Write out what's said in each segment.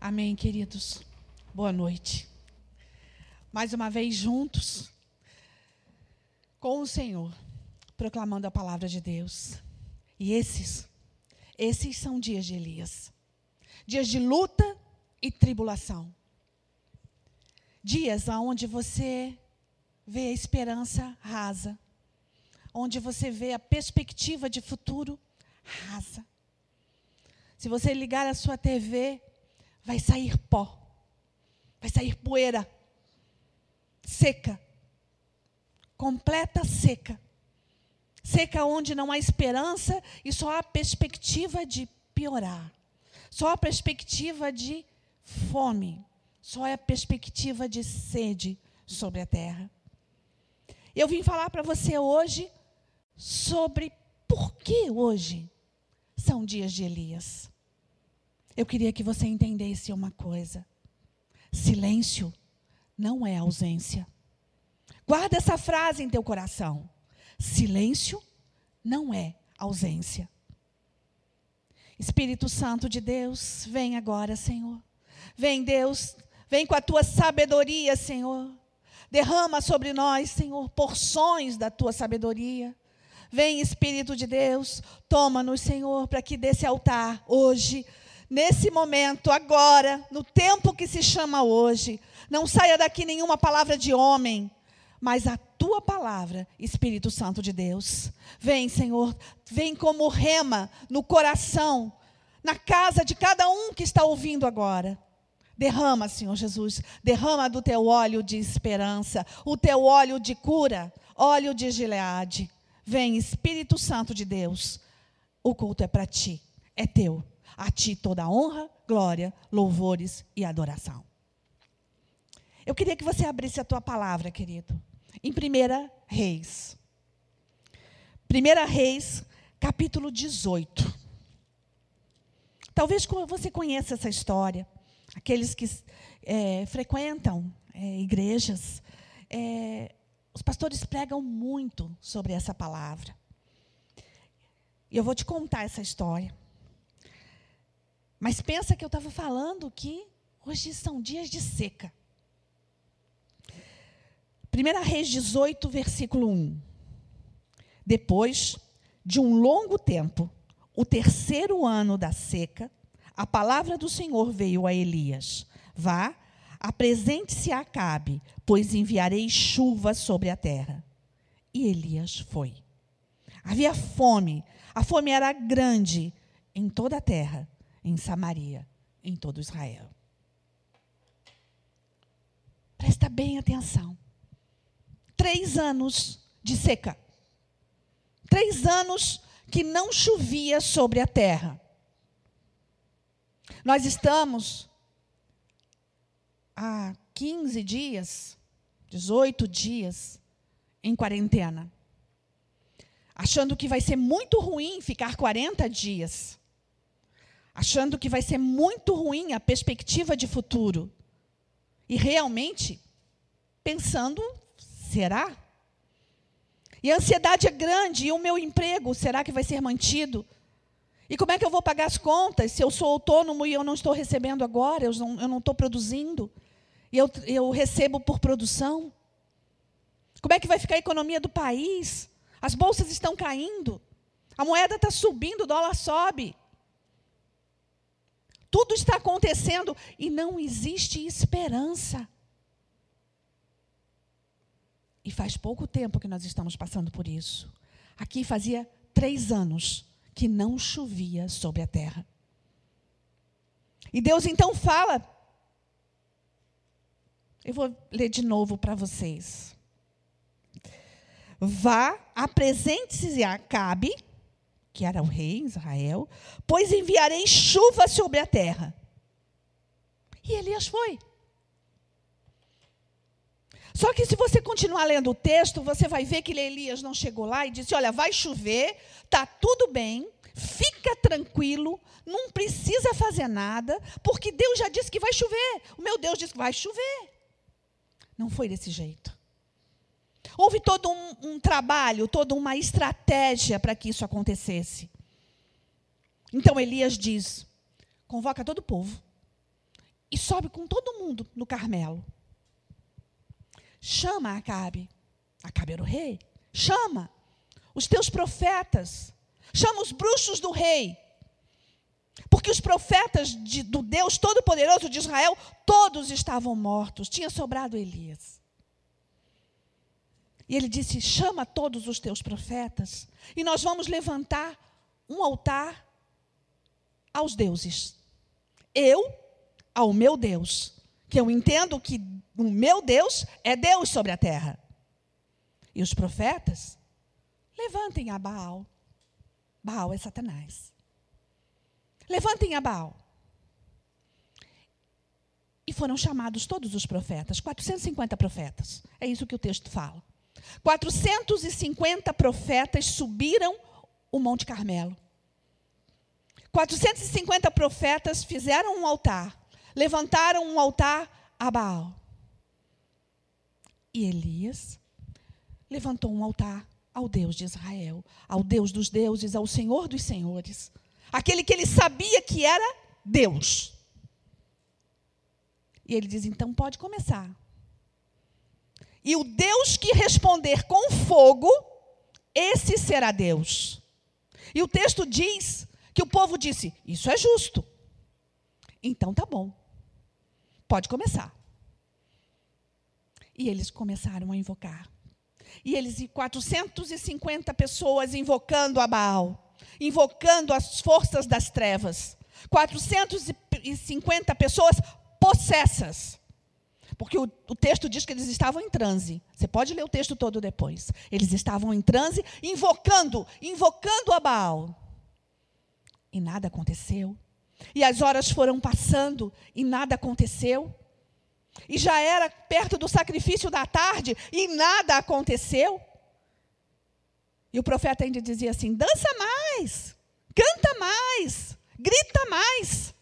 Amém, queridos. Boa noite. Mais uma vez juntos com o Senhor, proclamando a palavra de Deus. E esses, esses são dias de Elias. Dias de luta e tribulação. Dias onde você vê a esperança rasa, onde você vê a perspectiva de futuro rasa. Se você ligar a sua TV, vai sair pó, vai sair poeira, seca, completa seca. Seca onde não há esperança e só há perspectiva de piorar. Só há perspectiva de fome. Só há perspectiva de sede sobre a terra. Eu vim falar para você hoje sobre por que hoje são dias de Elias eu queria que você entendesse uma coisa: silêncio não é ausência. Guarda essa frase em teu coração. Silêncio não é ausência. Espírito Santo de Deus, vem agora, Senhor. Vem, Deus, vem com a tua sabedoria, Senhor. Derrama sobre nós, Senhor, porções da tua sabedoria. Vem, Espírito de Deus, toma-nos, Senhor, para que desse altar hoje nesse momento, agora, no tempo que se chama hoje, não saia daqui nenhuma palavra de homem, mas a tua palavra, Espírito Santo de Deus. Vem, Senhor, vem como rema no coração, na casa de cada um que está ouvindo agora. Derrama, Senhor Jesus, derrama do teu óleo de esperança, o teu óleo de cura, óleo de Gileade. Vem, Espírito Santo de Deus, o culto é para ti, é teu. A ti toda honra, glória, louvores e adoração. Eu queria que você abrisse a tua palavra, querido, em 1 Reis. 1 Reis, capítulo 18. Talvez você conheça essa história. Aqueles que é, frequentam é, igrejas, é, os pastores pregam muito sobre essa palavra. E eu vou te contar essa história. Mas pensa que eu estava falando que hoje são dias de seca. 1 Reis 18, versículo 1. Depois de um longo tempo, o terceiro ano da seca, a palavra do Senhor veio a Elias: Vá, apresente-se a Acabe, pois enviarei chuva sobre a terra. E Elias foi. Havia fome, a fome era grande em toda a terra em Samaria, em todo Israel. Presta bem atenção. Três anos de seca. Três anos que não chovia sobre a terra. Nós estamos há 15 dias, 18 dias em quarentena. Achando que vai ser muito ruim ficar 40 dias achando que vai ser muito ruim a perspectiva de futuro. E realmente, pensando, será? E a ansiedade é grande, e o meu emprego, será que vai ser mantido? E como é que eu vou pagar as contas se eu sou autônomo e eu não estou recebendo agora, eu não, eu não estou produzindo? E eu, eu recebo por produção? Como é que vai ficar a economia do país? As bolsas estão caindo, a moeda está subindo, o dólar sobe. Tudo está acontecendo e não existe esperança. E faz pouco tempo que nós estamos passando por isso. Aqui fazia três anos que não chovia sobre a terra. E Deus então fala. Eu vou ler de novo para vocês. Vá, apresente-se a Acabe, que era o rei Israel, pois enviarei chuva sobre a terra. E Elias foi. Só que se você continuar lendo o texto, você vai ver que Elias não chegou lá e disse: Olha, vai chover, tá tudo bem, fica tranquilo, não precisa fazer nada, porque Deus já disse que vai chover. O meu Deus disse que vai chover. Não foi desse jeito. Houve todo um, um trabalho, toda uma estratégia para que isso acontecesse. Então Elias diz: convoca todo o povo e sobe com todo mundo no Carmelo. Chama Acabe. Acabe era o rei. Chama os teus profetas. Chama os bruxos do rei. Porque os profetas de, do Deus Todo-Poderoso de Israel, todos estavam mortos. Tinha sobrado Elias. E ele disse: Chama todos os teus profetas, e nós vamos levantar um altar aos deuses. Eu, ao meu Deus, que eu entendo que o meu Deus é Deus sobre a terra. E os profetas levantem a Baal. Baal é Satanás. Levantem a Baal. E foram chamados todos os profetas, 450 profetas. É isso que o texto fala. 450 profetas subiram o Monte Carmelo. 450 profetas fizeram um altar, levantaram um altar a Baal. E Elias levantou um altar ao Deus de Israel, ao Deus dos deuses, ao Senhor dos senhores, aquele que ele sabia que era Deus. E ele diz: então pode começar. E o Deus que responder com fogo, esse será Deus. E o texto diz que o povo disse: Isso é justo. Então tá bom. Pode começar. E eles começaram a invocar. E eles, 450 pessoas invocando a Baal, invocando as forças das trevas. 450 pessoas possessas. Porque o, o, texto diz que eles estavam em transe. Você pode ler o texto todo depois. Eles estavam em transe, invocando, invocando a Baal. E nada aconteceu. E as horas foram passando e nada aconteceu. E já era perto do sacrifício da tarde e nada aconteceu. E o profeta ainda dizia assim: dança mais, canta mais, grita mais.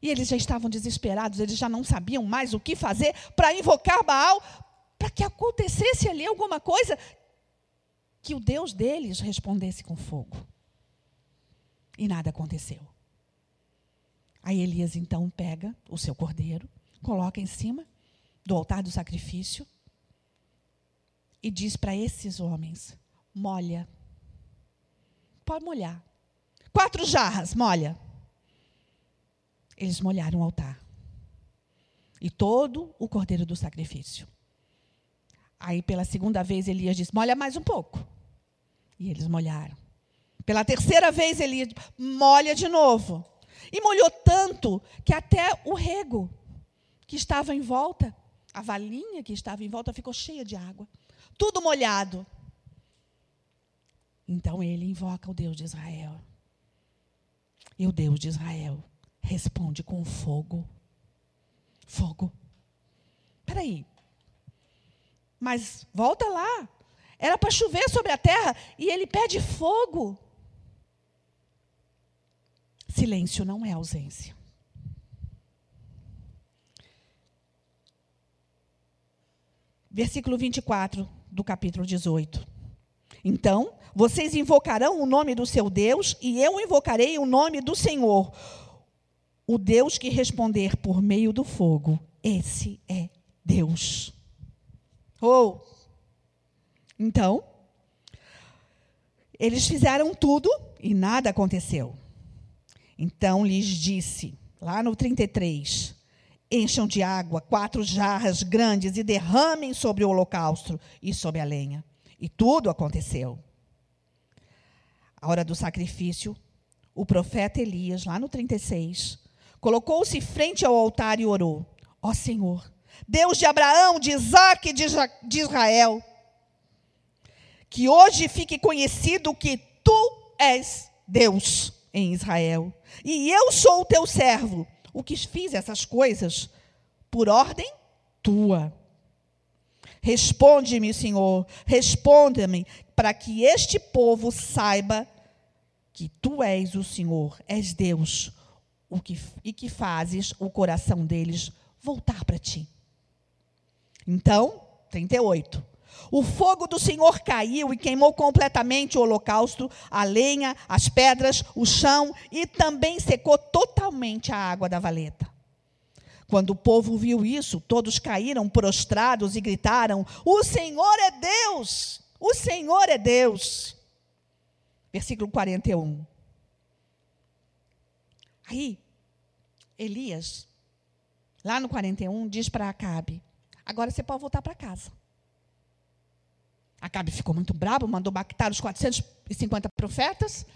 E eles já estavam desesperados, eles já não sabiam mais o que fazer para invocar Baal, para que acontecesse ali alguma coisa que o Deus deles respondesse com fogo. E nada aconteceu. Aí Elias então pega o seu cordeiro, coloca em cima do altar do sacrifício e diz para esses homens: molha. Pode molhar. Quatro jarras, molha. Eles molharam o altar. E todo o cordeiro do sacrifício. Aí, pela segunda vez, Elias disse: molha mais um pouco. E eles molharam. Pela terceira vez, Elias molha de novo. E molhou tanto que até o rego que estava em volta, a valinha que estava em volta, ficou cheia de água. Tudo molhado. Então ele invoca o Deus de Israel. E o Deus de Israel responde com fogo. Fogo. Espera aí. Mas volta lá. Era para chover sobre a terra e ele pede fogo. Silêncio não é ausência. Versículo 24 do capítulo 18. Então, vocês invocarão o nome do seu Deus e eu invocarei o nome do Senhor, o Deus que responder por meio do fogo, esse é Deus. Ou, oh. então, eles fizeram tudo e nada aconteceu. Então lhes disse, lá no 33, encham de água quatro jarras grandes e derramem sobre o holocausto e sobre a lenha. E tudo aconteceu. A hora do sacrifício, o profeta Elias, lá no 36, Colocou-se frente ao altar e orou: Ó Senhor, Deus de Abraão, de Isaac e de Israel, que hoje fique conhecido que tu és Deus em Israel, e eu sou o teu servo, o que fiz essas coisas? Por ordem tua. Responde-me, Senhor, responda-me, para que este povo saiba que tu és o Senhor, és Deus, o que, e que fazes o coração deles voltar para ti. Então, 38. O fogo do Senhor caiu e queimou completamente o holocausto, a lenha, as pedras, o chão e também secou totalmente a água da valeta. Quando o povo viu isso, todos caíram prostrados e gritaram: O Senhor é Deus! O Senhor é Deus! Versículo 41. Aí, Elias, lá no 41, diz para Acabe: Agora você pode voltar para casa. Acabe ficou muito bravo, mandou matar os 450 profetas,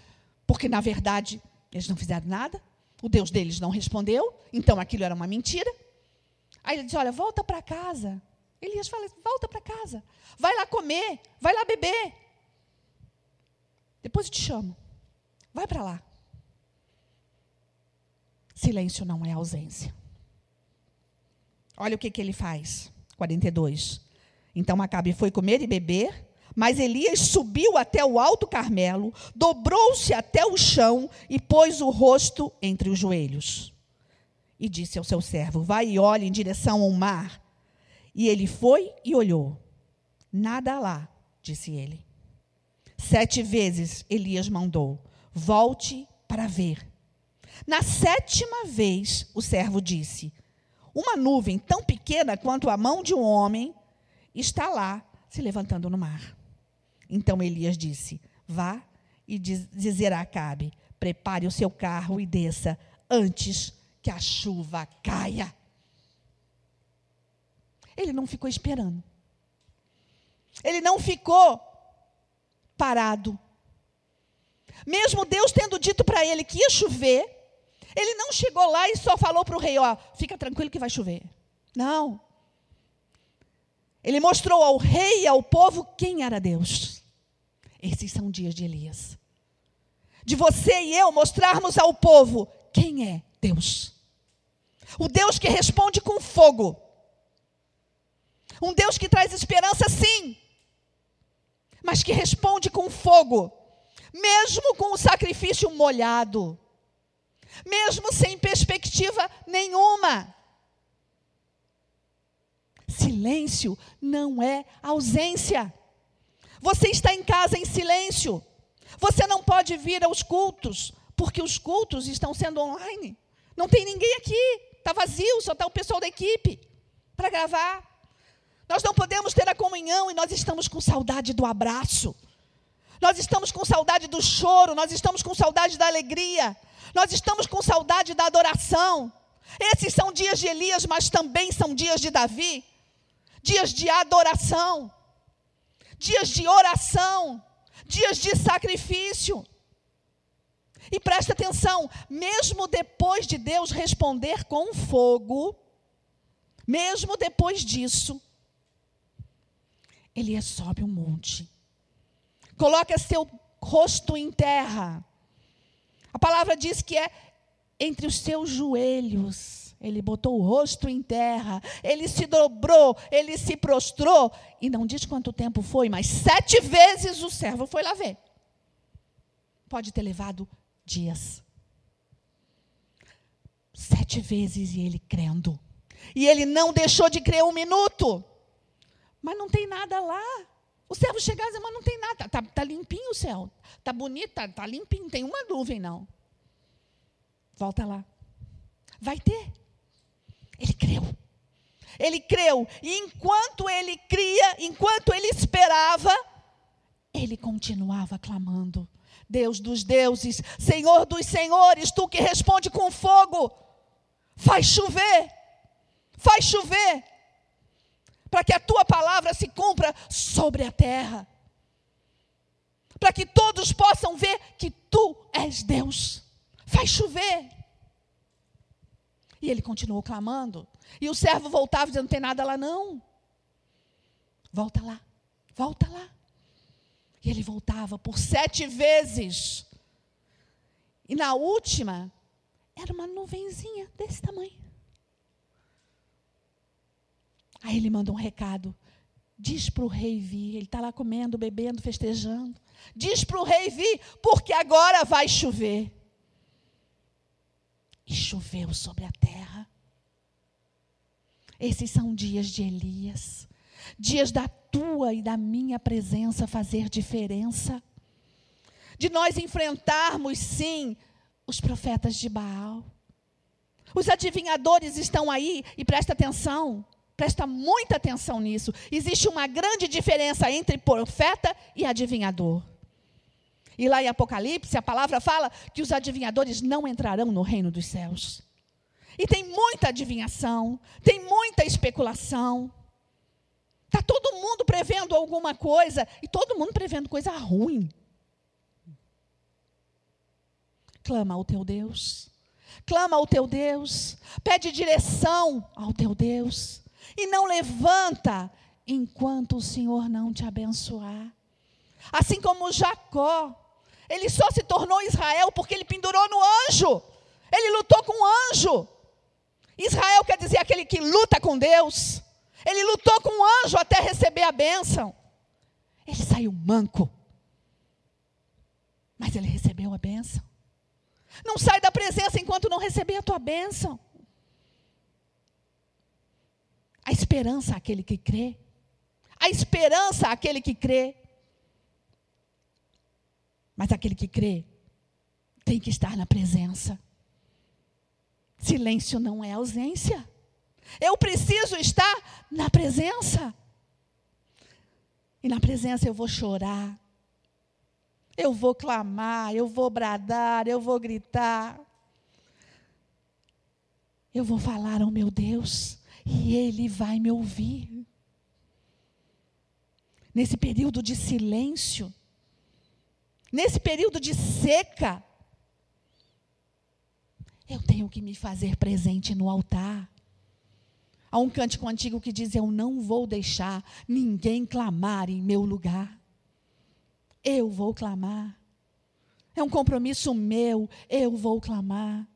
porque na verdade eles não fizeram nada. O Deus deles não respondeu, então aquilo era uma mentira. Aí ele diz: Olha, volta para casa. Elias fala: Volta para casa. Vai lá comer, vai lá beber. Depois eu te chamo. Vai para lá. Silêncio não é ausência. Olha o que, que ele faz. 42. Então Acabe foi comer e beber, mas Elias subiu até o alto Carmelo, dobrou-se até o chão e pôs o rosto entre os joelhos. E disse ao seu servo: Vai e olhe em direção ao mar. E ele foi e olhou. Nada lá, disse ele. Sete vezes Elias mandou: Volte para ver. Na sétima vez, o servo disse: Uma nuvem tão pequena quanto a mão de um homem está lá se levantando no mar. Então Elias disse: Vá e diz, dizer a Acabe: Prepare o seu carro e desça antes que a chuva caia. Ele não ficou esperando. Ele não ficou parado. Mesmo Deus tendo dito para ele que ia chover, ele não chegou lá e só falou para o rei: Ó, fica tranquilo que vai chover. Não. Ele mostrou ao rei e ao povo quem era Deus. Esses são dias de Elias. De você e eu mostrarmos ao povo quem é Deus. O Deus que responde com fogo. Um Deus que traz esperança, sim, mas que responde com fogo, mesmo com o sacrifício molhado, mesmo sem perspectiva nenhuma. Silêncio não é ausência. Você está em casa em silêncio. Você não pode vir aos cultos, porque os cultos estão sendo online. Não tem ninguém aqui. Está vazio, só está o pessoal da equipe para gravar. Nós não podemos ter a comunhão e nós estamos com saudade do abraço. Nós estamos com saudade do choro, nós estamos com saudade da alegria. Nós estamos com saudade da adoração. Esses são dias de Elias, mas também são dias de Davi. Dias de adoração dias de oração, dias de sacrifício. E presta atenção, mesmo depois de Deus responder com fogo, mesmo depois disso, ele sobe um monte, coloca seu rosto em terra. A palavra diz que é entre os seus joelhos. Ele botou o rosto em terra, ele se dobrou, ele se prostrou, e não diz quanto tempo foi, mas sete vezes o servo foi lá ver. Pode ter levado dias. Sete vezes e ele crendo. E ele não deixou de crer um minuto. Mas não tem nada lá. O servo chegava e dizia, mas não tem nada. Está tá limpinho o céu. Está bonito, está tá limpinho. Não tem uma nuvem, não. Volta lá. Vai ter. Ele creu. Ele creu. E enquanto ele cria, enquanto ele esperava, ele continuava clamando: Deus dos deuses, Senhor dos senhores, tu que responde com fogo, faz chover, faz chover, para que a tua palavra se cumpra sobre a terra, para que todos possam ver que tu és Deus, faz chover. E ele continuou clamando. E o servo voltava dizendo: Não tem nada lá, não. Volta lá, volta lá. E ele voltava por sete vezes. E na última, era uma nuvenzinha desse tamanho. Aí ele manda um recado. Diz para o rei vir. Ele está lá comendo, bebendo, festejando. Diz para o rei vir, porque agora vai chover e choveu sobre a terra. Esses são dias de Elias, dias da tua e da minha presença fazer diferença, de nós enfrentarmos, sim, os profetas de Baal, Os adivinhadores estão aí e presta atenção. Presta muita atenção nisso. Existe uma grande diferença entre profeta e adivinhador. E lá em Apocalipse, a palavra fala que os adivinhadores não entrarão no reino dos céus. E tem muita adivinhação, tem muita especulação. Está todo mundo prevendo alguma coisa e todo mundo prevendo coisa ruim. Clama ao teu Deus. Clama ao teu Deus. Pede direção ao teu Deus. E não levanta enquanto o Senhor não te abençoar. Assim como Jacó, ele só se tornou Israel porque ele pendurou no anjo. Ele lutou com o anjo. Israel quer dizer aquele que luta com Deus. Ele lutou com o anjo até receber a bênção. Ele saiu manco. Mas ele recebeu a bênção. Não sai da presença enquanto não receber a tua bênção. A esperança àquele que crê. A esperança àquele que crê. Mas aquele que crê tem que estar na presença. Silêncio não é ausência. Eu preciso estar na presença. E na presença eu vou chorar. Eu vou clamar, eu vou bradar, eu vou gritar. Eu vou falar ao meu Deus e Ele vai me ouvir. Nesse período de silêncio, nesse período de seca, eu tenho que me fazer presente no altar. Há um cântico antigo que diz: Eu não vou deixar ninguém clamar em meu lugar. Eu vou clamar. É um compromisso meu, eu vou clamar.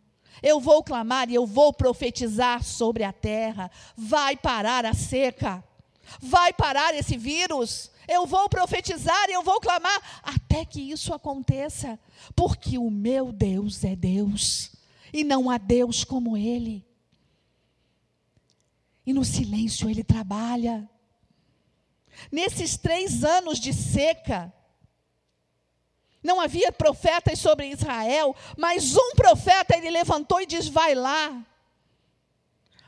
Eu vou clamar e eu vou profetizar sobre a terra. Vai parar a seca. Vai parar esse vírus. Eu vou profetizar e eu vou clamar até que isso aconteça. Porque o meu Deus é Deus. E não há Deus como Ele. E no silêncio Ele trabalha. Nesses três anos de seca, não havia profetas sobre Israel, mas um profeta ele levantou e diz: Vai lá,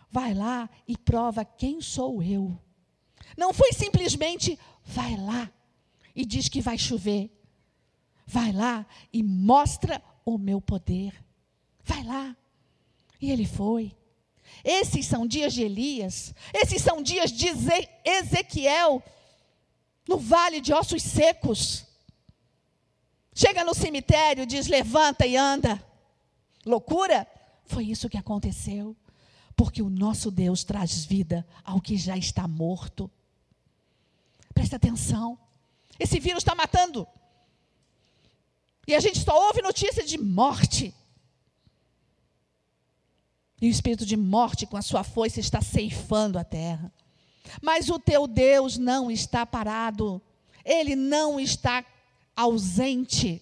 vai lá e prova quem sou eu. Não foi simplesmente, vai lá e diz que vai chover. Vai lá e mostra o meu poder. Vai lá. E ele foi. Esses são dias de Elias, esses são dias de Ezequiel, no vale de ossos secos. Chega no cemitério, diz: levanta e anda. Loucura? Foi isso que aconteceu. Porque o nosso Deus traz vida ao que já está morto. Presta atenção. Esse vírus está matando. E a gente só ouve notícia de morte. E o espírito de morte, com a sua foice, está ceifando a terra. Mas o teu Deus não está parado. Ele não está ausente.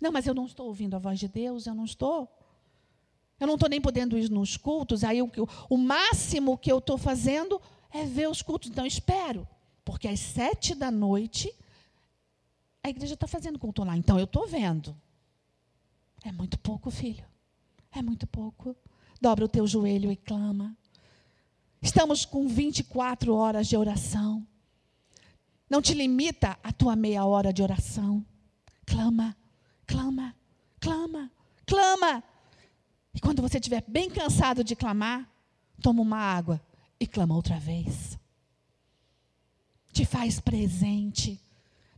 Não, mas eu não estou ouvindo a voz de Deus, eu não estou. Eu não estou nem podendo ir nos cultos, aí o, o máximo que eu estou fazendo é ver os cultos. Então, espero, porque às sete da noite a igreja está fazendo culto lá. Então, eu estou vendo. É muito pouco, filho. É muito pouco. Dobra o teu joelho e clama. Estamos com 24 horas de oração. Não te limita a tua meia hora de oração. Clama, clama, clama, clama. E quando você estiver bem cansado de clamar, toma uma água e clama outra vez. Te faz presente.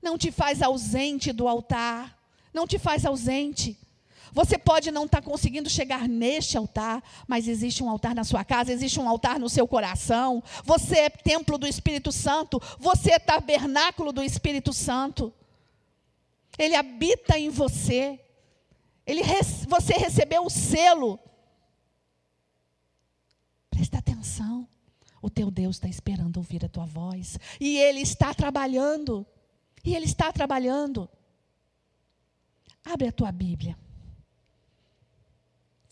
Não te faz ausente do altar. Não te faz ausente. Você pode não estar tá conseguindo chegar neste altar, mas existe um altar na sua casa, existe um altar no seu coração. Você é templo do Espírito Santo, você é tabernáculo do Espírito Santo. Ele habita em você. Ele, você recebeu o selo. Presta atenção. O teu Deus está esperando ouvir a tua voz. E Ele está trabalhando. E Ele está trabalhando. Abre a tua Bíblia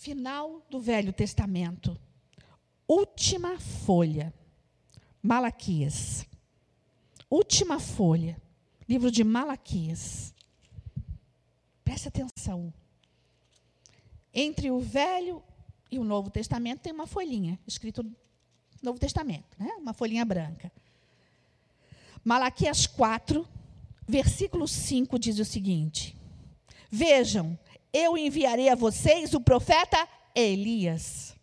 final do Velho Testamento. Última folha. Malaquias. Última folha. Livro de Malaquias. Preste atenção. Entre o Velho E o Novo Testamento tem uma folhinha, escrito Novo Testamento, né? uma folhinha branca. Malaquias 4, versículo 5 diz o seguinte: Vejam, eu enviarei a vocês o profeta Elias,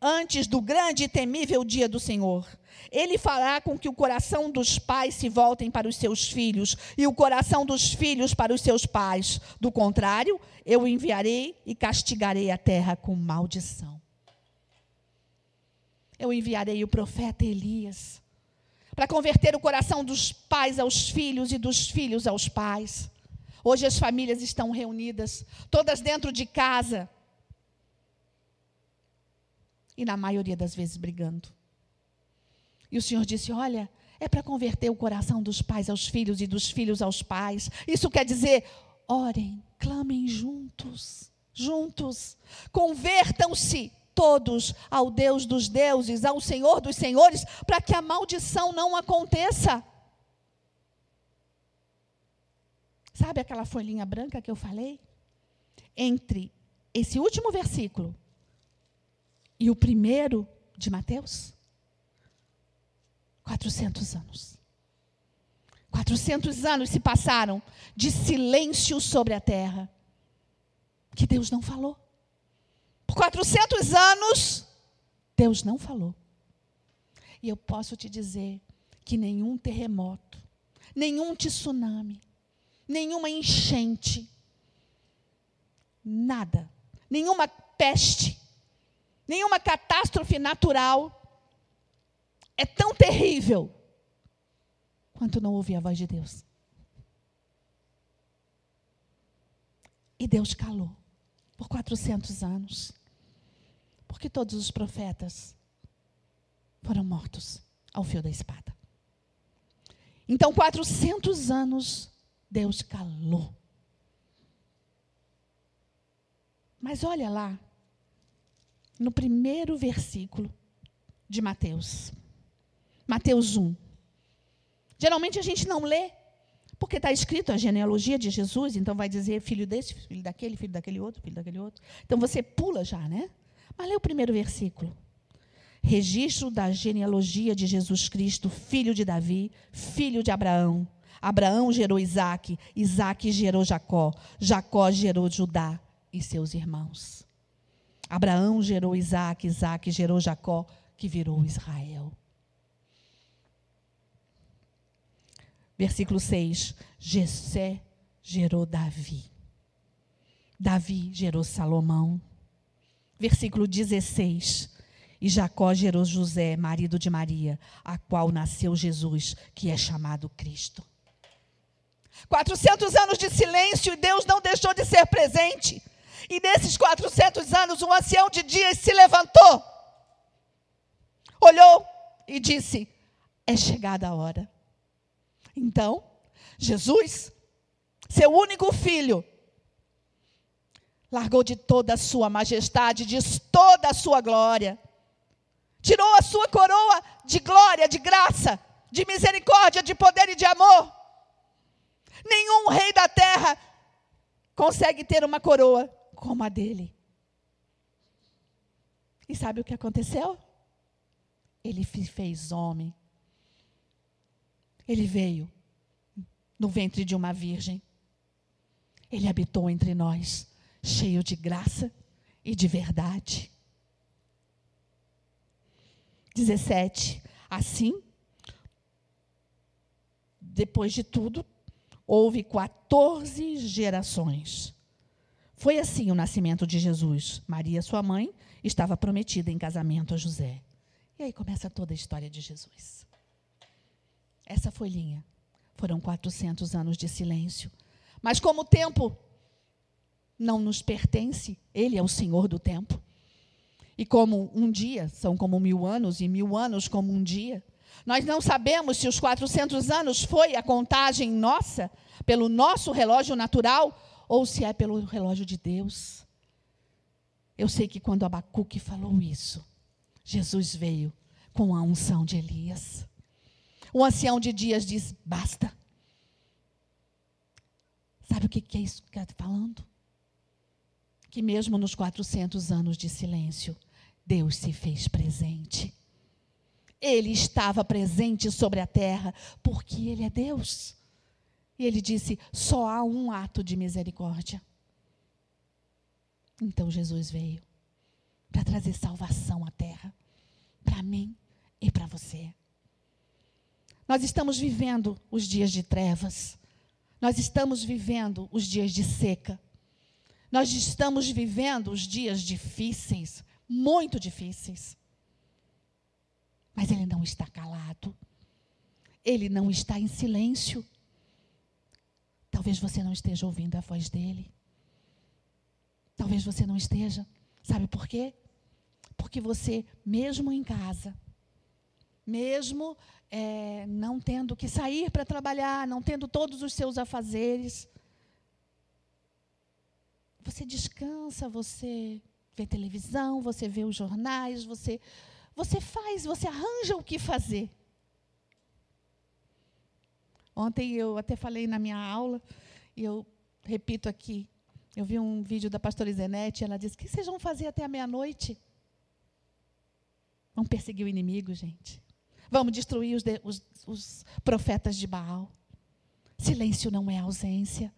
antes do grande e temível dia do Senhor. Ele fará com que o coração dos pais se voltem para os seus filhos e o coração dos filhos para os seus pais. Do contrário, eu enviarei e castigarei a terra com maldição. Eu enviarei o profeta Elias para converter o coração dos pais aos filhos e dos filhos aos pais. Hoje as famílias estão reunidas, todas dentro de casa. E na maioria das vezes brigando. E o Senhor disse: Olha, é para converter o coração dos pais aos filhos e dos filhos aos pais. Isso quer dizer, orem, clamem juntos, juntos. Convertam-se todos ao Deus dos deuses, ao Senhor dos senhores, para que a maldição não aconteça. Sabe aquela folhinha branca que eu falei? Entre esse último versículo e o primeiro de Mateus? 400 anos. 400 anos se passaram de silêncio sobre a terra, que Deus não falou. Por 400 anos, Deus não falou. E eu posso te dizer que nenhum terremoto, nenhum tsunami, nenhuma enchente, nada, nenhuma peste, nenhuma catástrofe natural é tão terrível quanto não ouvir a voz de Deus. E Deus calou por 400 anos. Porque todos os profetas foram mortos ao fio da espada. Então, 400 anos, Deus calou. Mas olha lá, no primeiro versículo de Mateus. Mateus 1. Geralmente a gente não lê, porque está escrito a genealogia de Jesus, então vai dizer filho desse, filho daquele, filho daquele outro, filho daquele outro. Então você pula já, né? Mas lê o primeiro versículo. Registro da genealogia de Jesus Cristo, filho de Davi, filho de Abraão. Abraão gerou Isaac, Isaac gerou Jacó, Jacó gerou Judá e seus irmãos. Abraão gerou Isaac, Isaac gerou Jacó, que virou Israel. Versículo 6. Jessé gerou Davi. Davi gerou Salomão. Versículo 16. E Jacó gerou José, marido de Maria, a qual nasceu Jesus, que é chamado Cristo. 400 anos de silêncio e Deus não deixou de ser presente. E nesses 400 anos, um ancião de dias se levantou, olhou e disse: É chegada a hora. Então, Jesus, seu único filho, largou de toda a sua majestade, de toda a sua glória, tirou a sua coroa de glória, de graça, de misericórdia, de poder e de amor. Nenhum rei da terra consegue ter uma coroa como a dele. E sabe o que aconteceu? Ele fez homem ele veio no ventre de uma virgem. Ele habitou entre nós, cheio de graça e de verdade. 17. Assim, depois de tudo, houve 14 gerações. Foi assim o nascimento de Jesus. Maria, sua mãe, estava prometida em casamento a José. E aí começa toda a história de Jesus. Essa folhinha. Foram 400 anos de silêncio. Mas como o tempo não nos pertence, Ele é o Senhor do tempo. E como um dia são como mil anos, e mil anos como um dia, nós não sabemos se os 400 anos foi a contagem nossa, pelo nosso relógio natural, ou se é pelo relógio de Deus. Eu sei que quando Abacuque falou isso, Jesus veio com a unção de Elias. O ancião de dias diz: basta. Sabe o que é isso que está falando? que mesmo nos 400 anos de silêncio, Deus se fez presente. Ele estava presente sobre a terra, porque Ele é Deus. E ele disse: só há um ato de misericórdia. Então Jesus veio para trazer salvação à terra, para mim e para você. Nós estamos vivendo os dias de trevas, nós estamos vivendo os dias de seca, nós estamos vivendo os dias difíceis, muito difíceis. Mas Ele não está calado, Ele não está em silêncio. Talvez você não esteja ouvindo a voz dEle. Talvez você não esteja. Sabe por quê? Porque você, mesmo em casa, mesmo é, não tendo que sair para trabalhar, não tendo todos os seus afazeres, você descansa, você vê televisão, você vê os jornais, você, você faz, você arranja o que fazer. Ontem eu até falei na minha aula, e eu repito aqui, eu vi um vídeo da pastora Izenete, ela disse: O que vocês vão fazer até a meia-noite? Vamos perseguir o inimigo, gente. Vamos destruir os, de, os, os profetas de Baal. Silêncio não é ausência.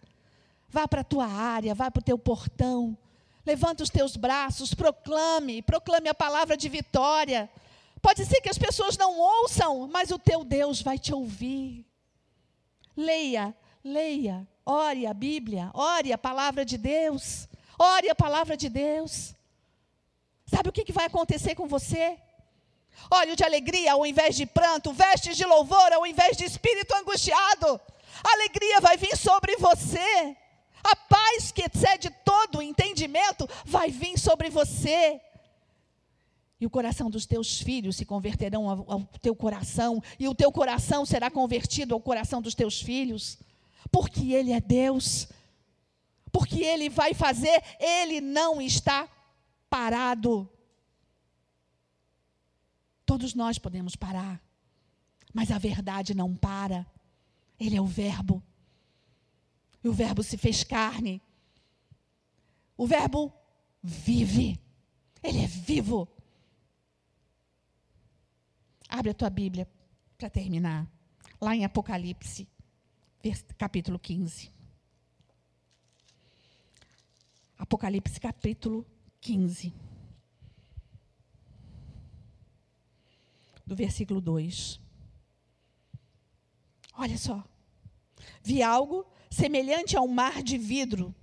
Vá para a tua área, vá para o teu portão. Levanta os teus braços, proclame, proclame a palavra de vitória. Pode ser que as pessoas não ouçam, mas o teu Deus vai te ouvir. Leia, leia, ore a Bíblia, ore a palavra de Deus, ore a palavra de Deus. Sabe o que, vai acontecer com você? Olho de alegria ao invés de pranto, vestes de louvor ao invés de espírito angustiado. Alegria vai vir sobre você. A paz que excede todo o entendimento vai vir sobre você. E o coração dos teus filhos se converterão ao, ao teu coração, e o teu coração será convertido ao coração dos teus filhos, porque Ele é Deus, porque Ele vai fazer, Ele não está parado. Todos nós podemos parar, mas a verdade não para. Ele é o Verbo. E o Verbo se fez carne. O Verbo vive. Ele é vivo. Abre a tua Bíblia para terminar. Lá em Apocalipse, capítulo 15. Apocalipse, capítulo 15. Do versículo 2. Olha só. Vi algo semelhante a um mar de vidro,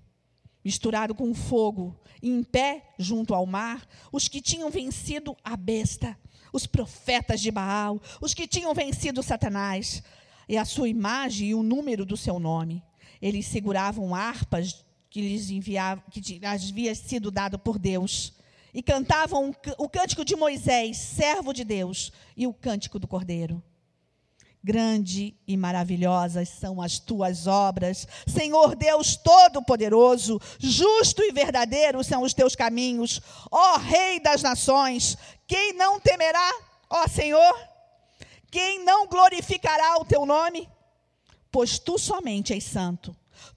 misturado com fogo, e em pé junto ao mar, os que tinham vencido a besta os profetas de Baal, os que tinham vencido Satanás, e a sua imagem e o número do seu nome. Eles seguravam harpas que lhes enviava, que havia sido dado por Deus, e cantavam o cântico de Moisés, servo de Deus, e o cântico do Cordeiro. Grande e maravilhosas são as tuas obras, Senhor Deus Todo-Poderoso, justo e verdadeiro são os teus caminhos, ó Rei das nações. Quem não temerá, ó Senhor? Quem não glorificará o teu nome? Pois tu somente és santo.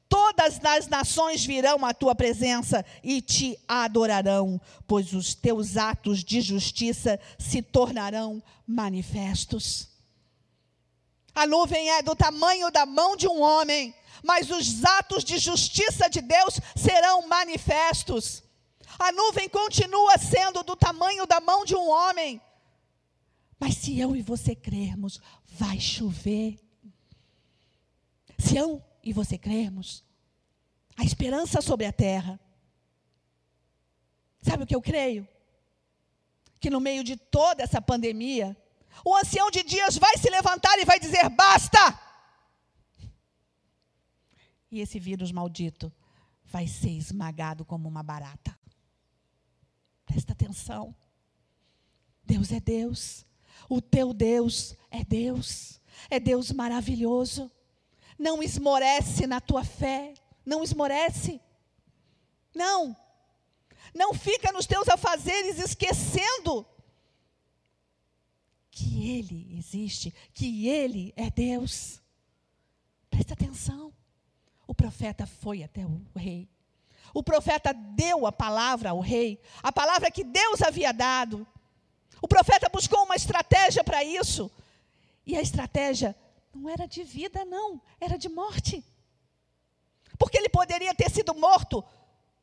Todas as nações virão à tua presença e te adorarão, pois os teus atos de justiça se tornarão manifestos. A nuvem é do tamanho da mão de um homem, mas os atos de justiça de Deus serão manifestos. A nuvem continua sendo do tamanho da mão de um homem. Mas se eu e você crermos, vai chover. Se eu e você crermos, a esperança sobre a terra. Sabe o que eu creio? Que no meio de toda essa pandemia, o ancião de dias vai se levantar e vai dizer: basta! E esse vírus maldito vai ser esmagado como uma barata. Presta atenção. Deus é Deus. O teu Deus é Deus. É Deus maravilhoso. Não esmorece na tua fé. Não esmorece. Não. Não fica nos teus afazeres esquecendo que Ele existe, que Ele é Deus. Presta atenção. O profeta foi até o rei. O profeta deu a palavra ao rei, a palavra que Deus havia dado. O profeta buscou uma estratégia para isso. E a estratégia não era de vida, não, era de morte. Porque ele poderia ter sido morto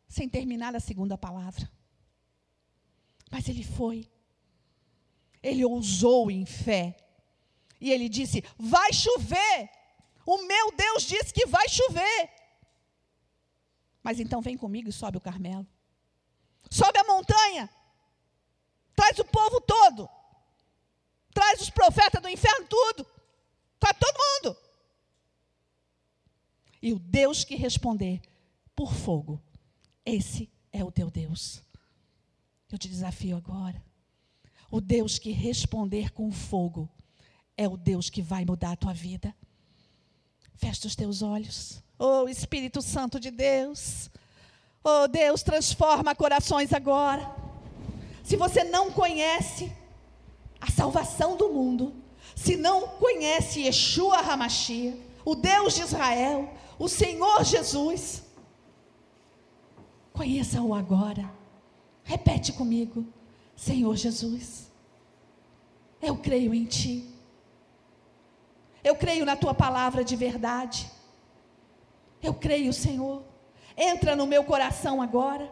sem terminar a segunda palavra. Mas ele foi. Ele ousou em fé. E ele disse: Vai chover. O meu Deus disse que vai chover. Mas então vem comigo e sobe o Carmelo. Sobe a montanha. Traz o povo todo. Traz os profetas do inferno, tudo. Traz todo mundo. E o Deus que responder por fogo, esse é o teu Deus. Eu te desafio agora. O Deus que responder com fogo é o Deus que vai mudar a tua vida. Fecha os teus olhos. Oh, Espírito Santo de Deus. Oh, Deus, transforma corações agora. Se você não conhece a salvação do mundo, se não conhece Yeshua Hamashia, o Deus de Israel, o Senhor Jesus, conheça-o agora. Repete comigo, Senhor Jesus, eu creio em Ti. Eu creio na Tua palavra de verdade. Eu creio, Senhor. Entra no meu coração agora.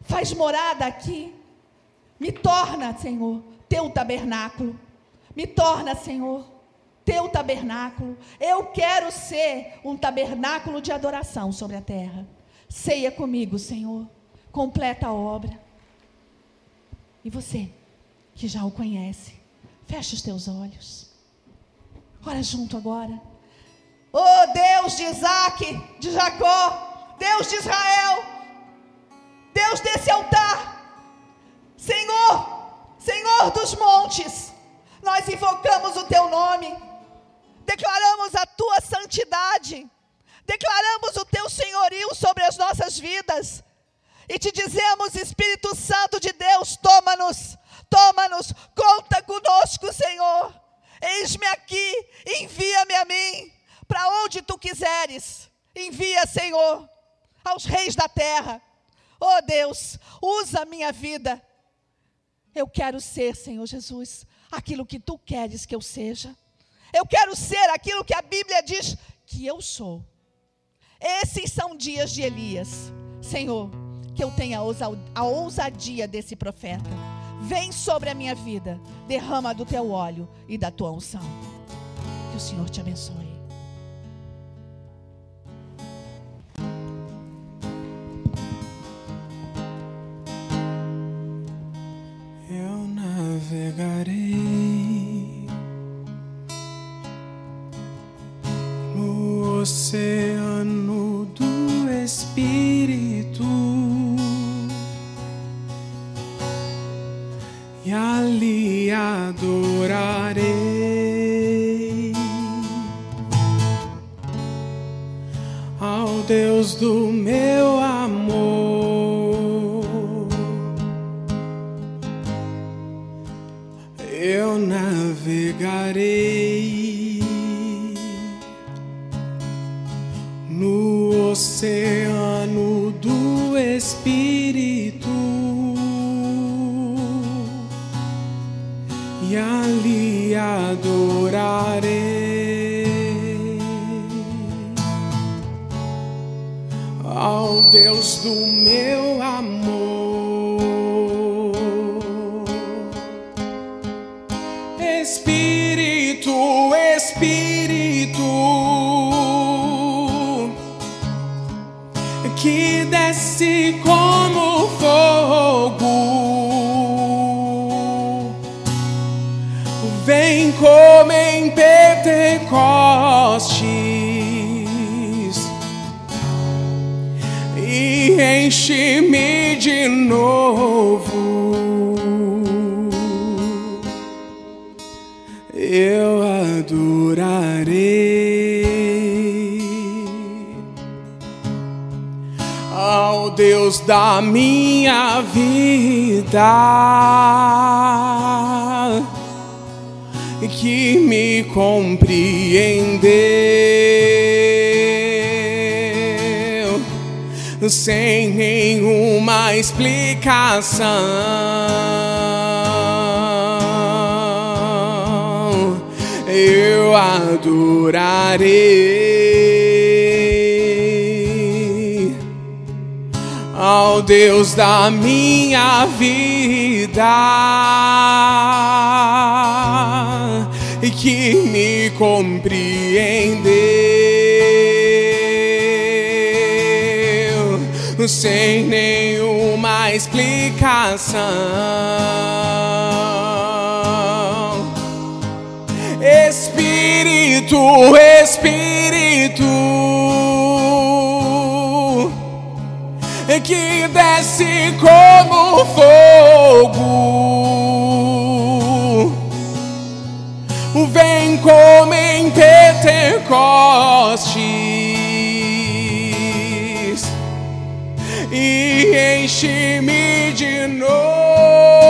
Faz morada aqui. Me torna, Senhor, Teu tabernáculo. Me torna, Senhor, Teu tabernáculo. Eu quero ser um tabernáculo de adoração sobre a terra. Ceia comigo, Senhor. Completa a obra. E você, que já o conhece, fecha os teus olhos. Ora junto agora. Oh Deus de Isaac, de Jacó, Deus de Israel, Deus desse altar, Senhor, Senhor dos montes, nós invocamos o teu nome, declaramos a tua santidade, declaramos o teu senhorio sobre as nossas vidas, e te dizemos, Espírito Santo de Deus, toma-nos, toma-nos, conta conosco, Senhor. Eis-me aqui, envia-me a mim, para onde tu quiseres. Envia, Senhor, aos reis da terra. Oh Deus, usa a minha vida. Eu quero ser, Senhor Jesus, aquilo que tu queres que eu seja. Eu quero ser aquilo que a Bíblia diz que eu sou. Esses são dias de Elias. Senhor, que eu tenha a ousadia desse profeta. Vem sobre a minha vida, derrama do teu óleo e da tua unção. Que o Senhor te abençoe. Deus do meu amor. Deus da minha vida que me compreendeu sem nenhuma explicação. Eu adorarei ao Deus da minha vida e que me compreendeu sem nenhuma explicação. Espírito, Espírito, que desce como fogo. Vem como em Pentecostes e enche-me de novo.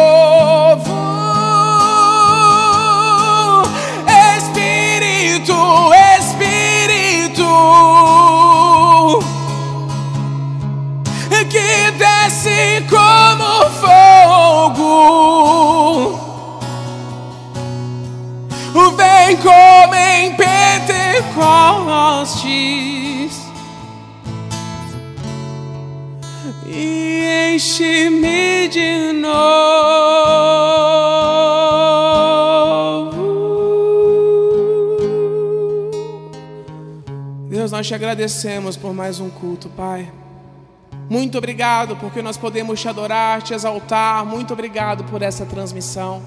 Como em Pentecostes e enche-me de novo. Deus, nós te agradecemos por mais um culto, Pai. Muito obrigado porque nós podemos te adorar, te exaltar. Muito obrigado por essa transmissão.